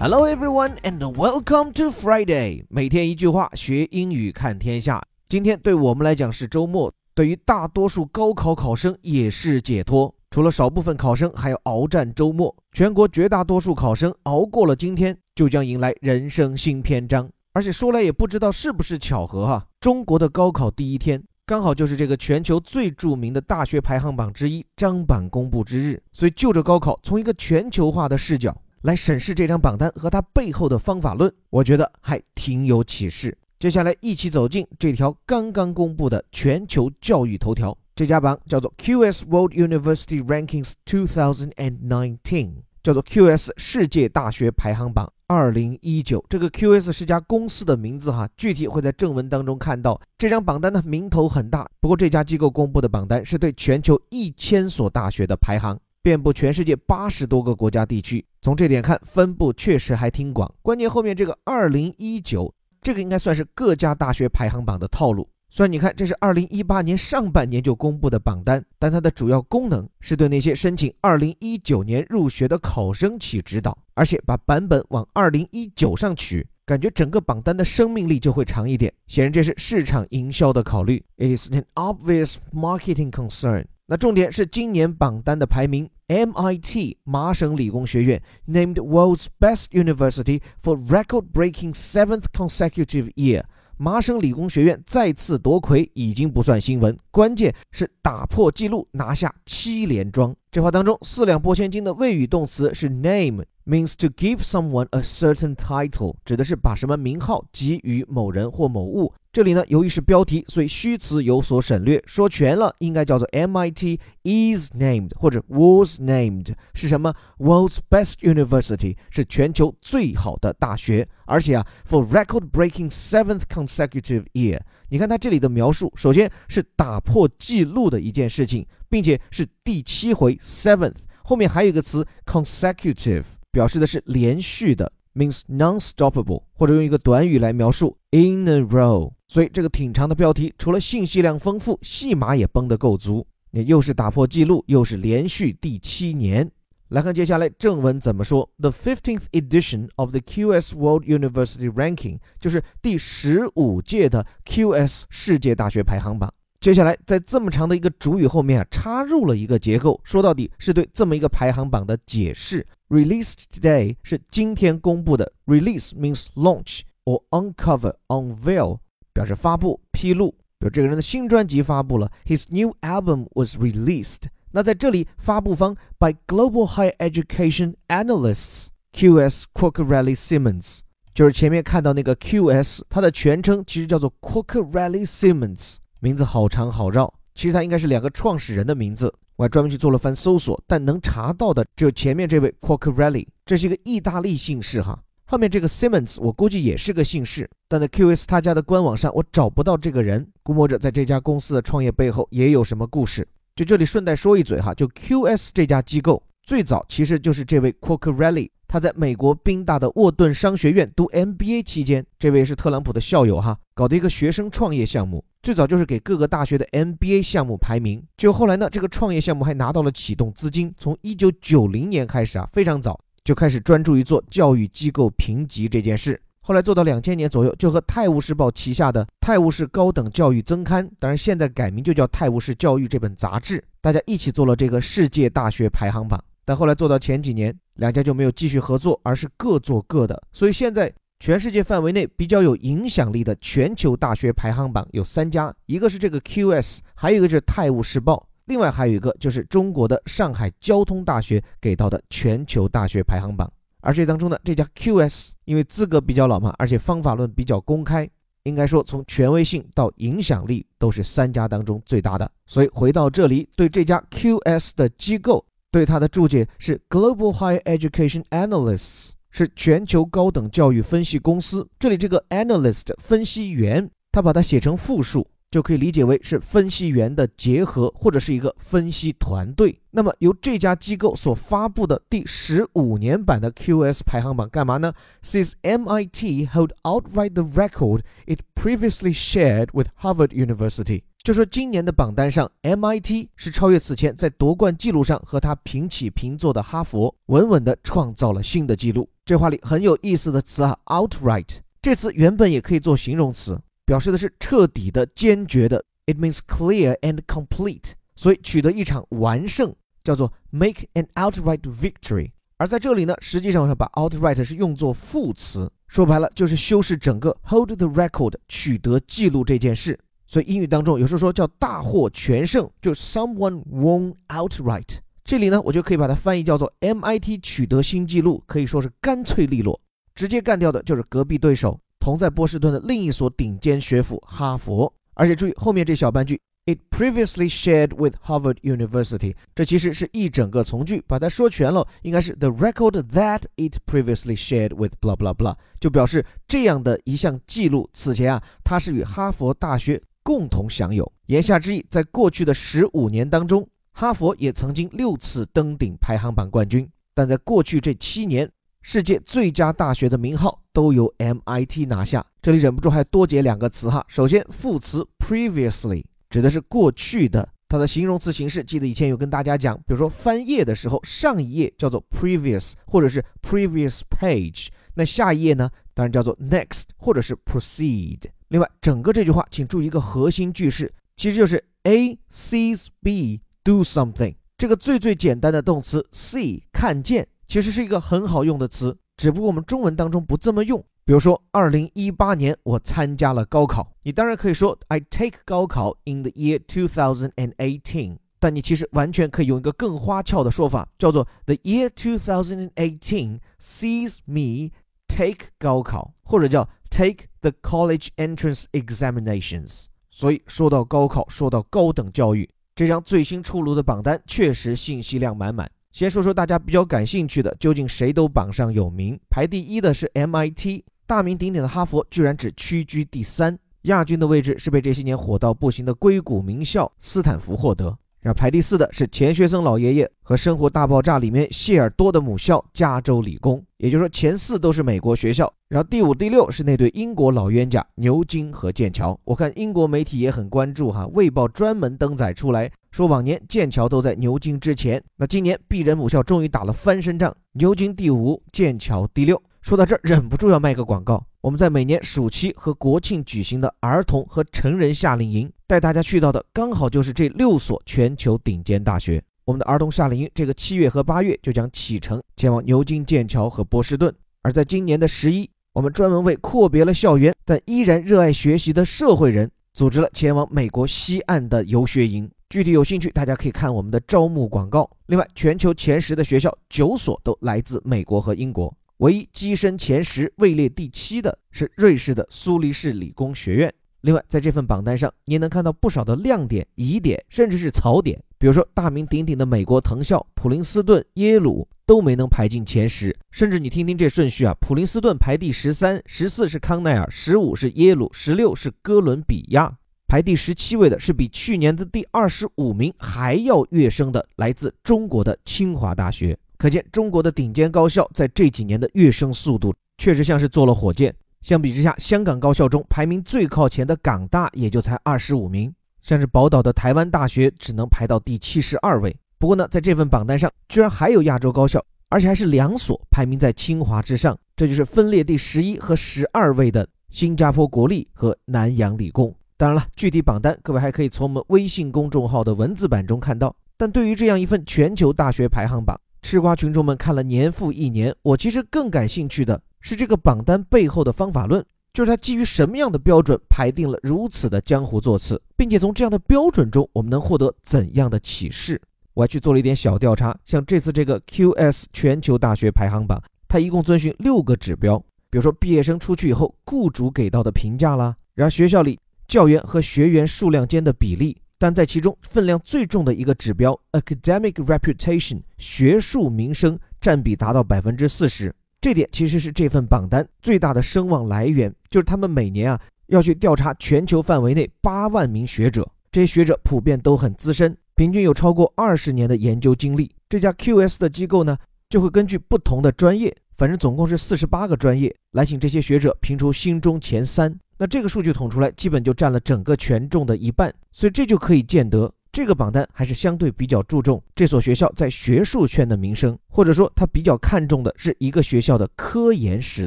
Hello everyone and welcome to Friday。每天一句话，学英语看天下。今天对我们来讲是周末，对于大多数高考考生也是解脱。除了少部分考生还要鏖战周末，全国绝大多数考生熬过了今天，就将迎来人生新篇章。而且说来也不知道是不是巧合哈，中国的高考第一天。刚好就是这个全球最著名的大学排行榜之一张榜公布之日，所以就着高考，从一个全球化的视角来审视这张榜单和它背后的方法论，我觉得还挺有启示。接下来一起走进这条刚刚公布的全球教育头条，这家榜叫做 QS World University Rankings 2019，叫做 QS 世界大学排行榜。二零一九，这个 QS 是家公司的名字哈，具体会在正文当中看到。这张榜单呢，名头很大，不过这家机构公布的榜单是对全球一千所大学的排行，遍布全世界八十多个国家地区。从这点看，分布确实还挺广。关键后面这个二零一九，这个应该算是各家大学排行榜的套路。虽然你看这是二零一八年上半年就公布的榜单，但它的主要功能是对那些申请二零一九年入学的考生起指导，而且把版本往二零一九上取，感觉整个榜单的生命力就会长一点。显然这是市场营销的考虑，It is an obvious marketing concern。那重点是今年榜单的排名，MIT 麻省理工学院 named world's best university for record-breaking seventh consecutive year。麻省理工学院再次夺魁已经不算新闻，关键是打破纪录，拿下七连庄。这话当中四两拨千斤的谓语动词是 name means to give someone a certain title，指的是把什么名号给予某人或某物。这里呢，由于是标题，所以虚词有所省略。说全了，应该叫做 MIT is named 或者 was named 是什么？World's best university 是全球最好的大学。而且啊，for record-breaking seventh consecutive year，你看它这里的描述，首先是打破记录的一件事情，并且是第七回 seventh，后面还有一个词 consecutive，表示的是连续的。means non-stoppable，或者用一个短语来描述 in a row。所以这个挺长的标题，除了信息量丰富，戏码也绷得够足。也又是打破记录，又是连续第七年。来看接下来正文怎么说：The fifteenth edition of the QS World University Ranking，就是第十五届的 QS 世界大学排行榜。接下来在这么长的一个主语后面啊，插入了一个结构，说到底是对这么一个排行榜的解释。Released today 是今天公布的，release means launch or uncover, unveil，表示发布、披露。比如这个人的新专辑发布了，His new album was released。那在这里，发布方 by Global Higher Education Analysts QS Quacquarelli Simmons，就是前面看到那个 QS，它的全称其实叫做 Quacquarelli Simmons， 名字好长好绕，其实它应该是两个创始人的名字。我还专门去做了番搜索，但能查到的只有前面这位 Quacquarelli，这是一个意大利姓氏哈。后面这个 Simmons，我估计也是个姓氏，但在 QS 他家的官网上我找不到这个人，估摸着在这家公司的创业背后也有什么故事。就这里顺带说一嘴哈，就 QS 这家机构最早其实就是这位 Quacquarelli，他在美国宾大的沃顿商学院读 MBA 期间，这位是特朗普的校友哈，搞的一个学生创业项目。最早就是给各个大学的 MBA 项目排名，就后来呢，这个创业项目还拿到了启动资金。从一九九零年开始啊，非常早就开始专注于做教育机构评级这件事。后来做到两千年左右，就和《泰晤士报》旗下的《泰晤士高等教育增刊》，当然现在改名就叫《泰晤士教育》这本杂志，大家一起做了这个世界大学排行榜。但后来做到前几年，两家就没有继续合作，而是各做各的。所以现在。全世界范围内比较有影响力的全球大学排行榜有三家，一个是这个 QS，还有一个是《泰晤士报》，另外还有一个就是中国的上海交通大学给到的全球大学排行榜。而这当中呢，这家 QS 因为资格比较老嘛，而且方法论比较公开，应该说从权威性到影响力都是三家当中最大的。所以回到这里，对这家 QS 的机构，对它的注解是 Global Higher Education Analysts。是全球高等教育分析公司。这里这个 analyst 分析员，他把它写成复数，就可以理解为是分析员的结合，或者是一个分析团队。那么由这家机构所发布的第十五年版的 QS 排行榜干嘛呢 Since MIT hold outright the record it previously shared with Harvard University。就说今年的榜单上，MIT 是超越此前在夺冠记录上和他平起平坐的哈佛，稳稳地创造了新的记录。这话里很有意思的词啊，outright 这词原本也可以做形容词，表示的是彻底的、坚决的。It means clear and complete，所以取得一场完胜叫做 make an outright victory。而在这里呢，实际上把 outright 是用作副词，说白了就是修饰整个 hold the record 取得记录这件事。所以英语当中有时候说叫大获全胜，就 someone won outright。这里呢，我就可以把它翻译叫做 MIT 取得新纪录，可以说是干脆利落，直接干掉的就是隔壁对手，同在波士顿的另一所顶尖学府哈佛。而且注意后面这小半句，it previously shared with Harvard University，这其实是一整个从句，把它说全了，应该是 the record that it previously shared with blah blah blah，就表示这样的一项记录，此前啊，它是与哈佛大学。共同享有。言下之意，在过去的十五年当中，哈佛也曾经六次登顶排行榜冠军。但在过去这七年，世界最佳大学的名号都由 MIT 拿下。这里忍不住还多解两个词哈。首先，副词 previously 指的是过去的，它的形容词形式，记得以前有跟大家讲，比如说翻页的时候，上一页叫做 previous，或者是 previous page。那下一页呢，当然叫做 next，或者是 proceed。另外，整个这句话，请注意一个核心句式，其实就是 A sees B do something。这个最最简单的动词 see 看见，其实是一个很好用的词，只不过我们中文当中不这么用。比如说，二零一八年我参加了高考，你当然可以说 I take 高考 in the year two thousand and eighteen。但你其实完全可以用一个更花俏的说法，叫做 The year two thousand and eighteen sees me take 高考，或者叫 take the college entrance examinations。所以说到高考，说到高等教育，这张最新出炉的榜单确实信息量满满。先说说大家比较感兴趣的，究竟谁都榜上有名？排第一的是 MIT，大名鼎鼎的哈佛居然只屈居第三。亚军的位置是被这些年火到不行的硅谷名校斯坦福获得。然后排第四的是钱学森老爷爷和《生活大爆炸》里面谢尔多的母校加州理工，也就是说前四都是美国学校。然后第五、第六是那对英国老冤家牛津和剑桥。我看英国媒体也很关注哈，《卫报》专门登载出来说，往年剑桥都在牛津之前，那今年鄙人母校终于打了翻身仗，牛津第五，剑桥第六。说到这儿，忍不住要卖个广告。我们在每年暑期和国庆举行的儿童和成人夏令营，带大家去到的刚好就是这六所全球顶尖大学。我们的儿童夏令营这个七月和八月就将启程前往牛津、剑桥和波士顿。而在今年的十一，我们专门为阔别了校园但依然热爱学习的社会人，组织了前往美国西岸的游学营。具体有兴趣，大家可以看我们的招募广告。另外，全球前十的学校九所都来自美国和英国。唯一跻身前十、位列第七的是瑞士的苏黎世理工学院。另外，在这份榜单上，你能看到不少的亮点、疑点，甚至是槽点。比如说，大名鼎鼎的美国藤校普林斯顿、耶鲁都没能排进前十。甚至你听听这顺序啊，普林斯顿排第十三，十四是康奈尔，十五是耶鲁，十六是哥伦比亚，排第十七位的是比去年的第二十五名还要跃升的来自中国的清华大学。可见中国的顶尖高校在这几年的跃升速度确实像是坐了火箭。相比之下，香港高校中排名最靠前的港大也就才二十五名，像是宝岛的台湾大学只能排到第七十二位。不过呢，在这份榜单上居然还有亚洲高校，而且还是两所排名在清华之上，这就是分列第十一和十二位的新加坡国立和南洋理工。当然了，具体榜单各位还可以从我们微信公众号的文字版中看到。但对于这样一份全球大学排行榜，吃瓜群众们看了年复一年，我其实更感兴趣的是这个榜单背后的方法论，就是它基于什么样的标准排定了如此的江湖座次，并且从这样的标准中我们能获得怎样的启示？我还去做了一点小调查，像这次这个 QS 全球大学排行榜，它一共遵循六个指标，比如说毕业生出去以后雇主给到的评价啦，然后学校里教员和学员数量间的比例。但在其中分量最重的一个指标，academic reputation 学术名声占比达到百分之四十，这点其实是这份榜单最大的声望来源。就是他们每年啊要去调查全球范围内八万名学者，这些学者普遍都很资深，平均有超过二十年的研究经历。这家 QS 的机构呢就会根据不同的专业，反正总共是四十八个专业，来请这些学者评出心中前三。那这个数据统出来，基本就占了整个权重的一半，所以这就可以见得。这个榜单还是相对比较注重这所学校在学术圈的名声，或者说他比较看重的是一个学校的科研实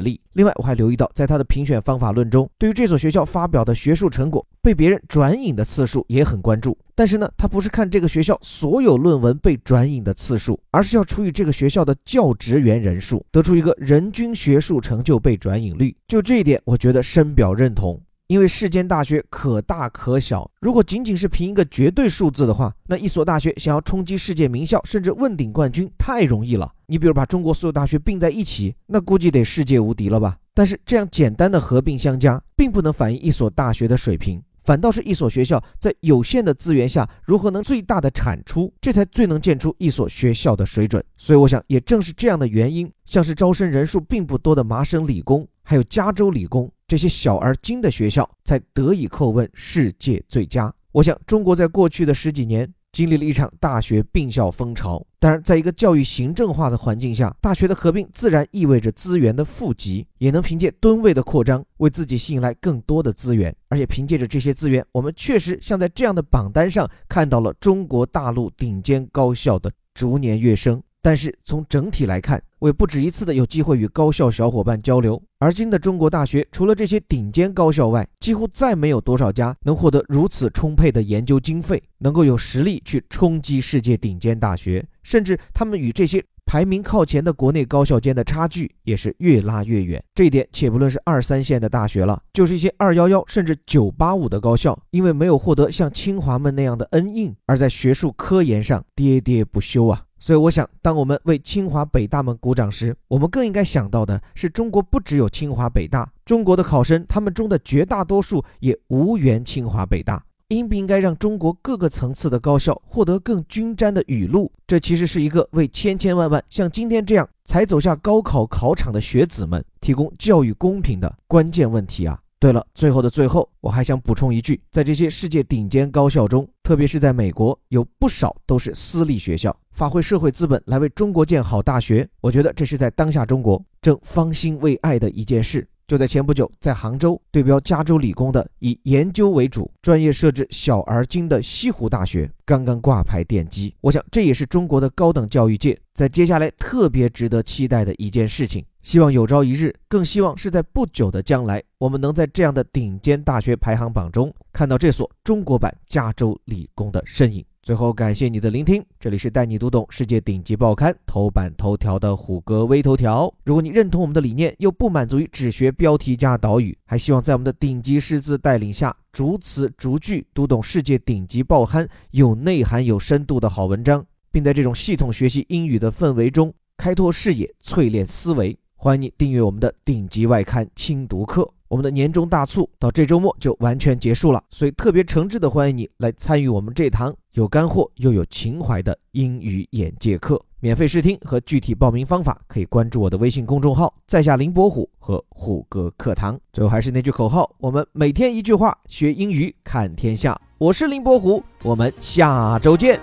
力。另外，我还留意到，在他的评选方法论中，对于这所学校发表的学术成果被别人转引的次数也很关注。但是呢，他不是看这个学校所有论文被转引的次数，而是要除以这个学校的教职员人数，得出一个人均学术成就被转引率。就这一点，我觉得深表认同。因为世间大学可大可小，如果仅仅是凭一个绝对数字的话，那一所大学想要冲击世界名校，甚至问鼎冠军太容易了。你比如把中国所有大学并在一起，那估计得世界无敌了吧？但是这样简单的合并相加，并不能反映一所大学的水平，反倒是一所学校在有限的资源下如何能最大的产出，这才最能见出一所学校的水准。所以我想，也正是这样的原因，像是招生人数并不多的麻省理工，还有加州理工。这些小而精的学校才得以叩问世界最佳。我想，中国在过去的十几年经历了一场大学并校风潮。当然，在一个教育行政化的环境下，大学的合并自然意味着资源的富集，也能凭借吨位的扩张为自己吸引来更多的资源。而且，凭借着这些资源，我们确实像在这样的榜单上看到了中国大陆顶尖高校的逐年跃升。但是从整体来看，我也不止一次的有机会与高校小伙伴交流。而今的中国大学，除了这些顶尖高校外，几乎再没有多少家能获得如此充沛的研究经费，能够有实力去冲击世界顶尖大学。甚至他们与这些排名靠前的国内高校间的差距也是越拉越远。这一点，且不论是二三线的大学了，就是一些二幺幺甚至九八五的高校，因为没有获得像清华们那样的恩荫，而在学术科研上喋喋不休啊。所以，我想，当我们为清华、北大们鼓掌时，我们更应该想到的是，中国不只有清华、北大，中国的考生他们中的绝大多数也无缘清华、北大。应不应该让中国各个层次的高校获得更均沾的雨露？这其实是一个为千千万万像今天这样才走下高考考场的学子们提供教育公平的关键问题啊！对了，最后的最后，我还想补充一句，在这些世界顶尖高校中，特别是在美国，有不少都是私立学校，发挥社会资本来为中国建好大学。我觉得这是在当下中国正方兴未艾的一件事。就在前不久，在杭州对标加州理工的以研究为主、专业设置小而精的西湖大学刚刚挂牌奠基。我想，这也是中国的高等教育界在接下来特别值得期待的一件事情。希望有朝一日，更希望是在不久的将来，我们能在这样的顶尖大学排行榜中看到这所中国版加州理工的身影。最后，感谢你的聆听，这里是带你读懂世界顶级报刊头版头条的虎哥微头条。如果你认同我们的理念，又不满足于只学标题加导语，还希望在我们的顶级师资带领下，逐词逐句读懂世界顶级报刊有内涵、有深度的好文章，并在这种系统学习英语的氛围中开拓视野、淬炼思维。欢迎你订阅我们的顶级外刊精读课。我们的年终大促到这周末就完全结束了，所以特别诚挚的欢迎你来参与我们这堂有干货又有情怀的英语眼界课。免费试听和具体报名方法可以关注我的微信公众号“在下林伯虎”和“虎哥课堂”。最后还是那句口号：我们每天一句话，学英语看天下。我是林伯虎，我们下周见。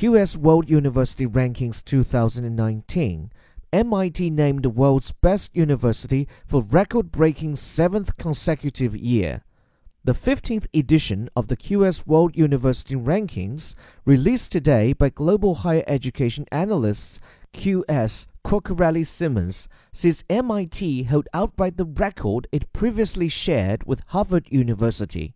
QS World University Rankings 2019, MIT named the world's best university for record breaking seventh consecutive year. The 15th edition of the QS World University Rankings, released today by global higher education analysts QS Quacquarelli Simmons, says MIT held outright the record it previously shared with Harvard University.